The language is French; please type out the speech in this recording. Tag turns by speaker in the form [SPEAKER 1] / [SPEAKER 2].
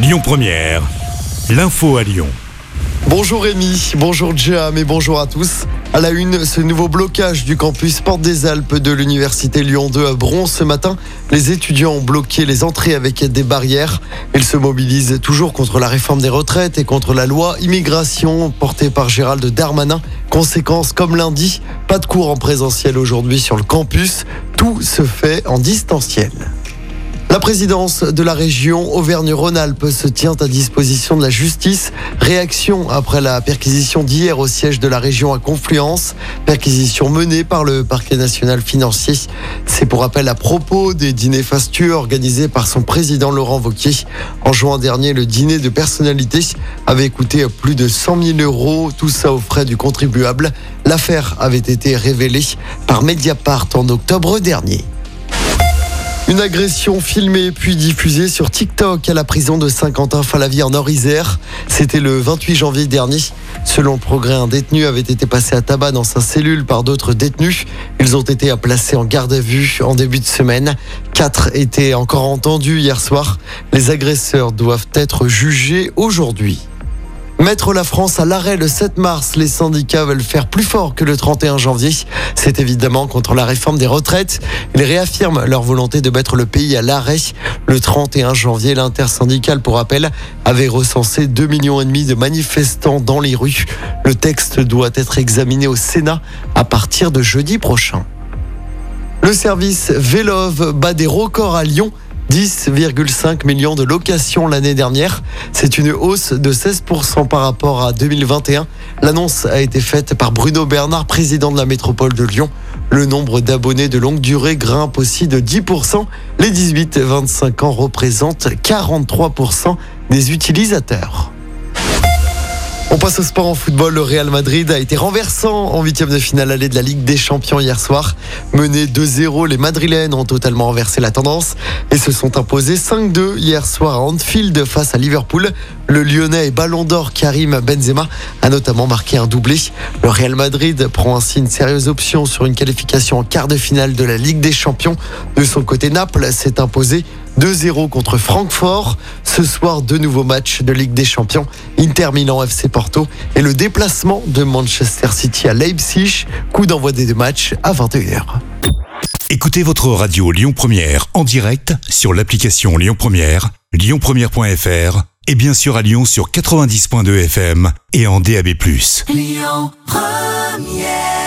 [SPEAKER 1] Lyon Première, l'info à Lyon.
[SPEAKER 2] Bonjour Rémi, bonjour Jam et bonjour à tous. À la une, ce nouveau blocage du campus Porte des Alpes de l'Université Lyon 2 à Bron ce matin. Les étudiants ont bloqué les entrées avec des barrières. Ils se mobilisent toujours contre la réforme des retraites et contre la loi immigration portée par Gérald Darmanin. Conséquence, comme lundi, pas de cours en présentiel aujourd'hui sur le campus. Tout se fait en distanciel. La présidence de la région Auvergne-Rhône-Alpes se tient à disposition de la justice. Réaction après la perquisition d'hier au siège de la région à Confluence. Perquisition menée par le parquet national financier. C'est pour rappel à propos des dîners fastueux organisés par son président Laurent Vauquier. En juin dernier, le dîner de personnalité avait coûté plus de 100 000 euros, tout ça aux frais du contribuable. L'affaire avait été révélée par Mediapart en octobre dernier. Une agression filmée puis diffusée sur TikTok à la prison de Saint-Quentin-Falavie en Nord-Isère. C'était le 28 janvier dernier. Selon progrès, un détenu avait été passé à tabac dans sa cellule par d'autres détenus. Ils ont été placés en garde à vue en début de semaine. Quatre étaient encore entendus hier soir. Les agresseurs doivent être jugés aujourd'hui. Mettre la France à l'arrêt le 7 mars, les syndicats veulent faire plus fort que le 31 janvier. C'est évidemment contre la réforme des retraites. Ils réaffirment leur volonté de mettre le pays à l'arrêt. Le 31 janvier, l'intersyndicale, pour rappel, avait recensé 2,5 millions et demi de manifestants dans les rues. Le texte doit être examiné au Sénat à partir de jeudi prochain. Le service Vélove bat des records à Lyon. 10,5 millions de locations l'année dernière. C'est une hausse de 16% par rapport à 2021. L'annonce a été faite par Bruno Bernard, président de la métropole de Lyon. Le nombre d'abonnés de longue durée grimpe aussi de 10%. Les 18-25 ans représentent 43% des utilisateurs. On passe au sport en football. Le Real Madrid a été renversant en huitième de finale allée de la Ligue des Champions hier soir. Mené 2-0, les Madrilènes ont totalement renversé la tendance et se sont imposés 5-2 hier soir à Anfield face à Liverpool. Le Lyonnais et Ballon d'Or Karim Benzema a notamment marqué un doublé. Le Real Madrid prend ainsi une sérieuse option sur une qualification en quart de finale de la Ligue des Champions. De son côté, Naples s'est imposé 2-0 contre Francfort. Ce soir, deux nouveaux matchs de Ligue des Champions. Inter Milan FC Porto et le déplacement de Manchester City à Leipzig. Coup d'envoi des deux matchs à 21h.
[SPEAKER 1] Écoutez votre radio Lyon Première en direct sur l'application Lyon Première, lyonpremière.fr et bien sûr à Lyon sur 90.2 FM et en DAB+. Lyon Première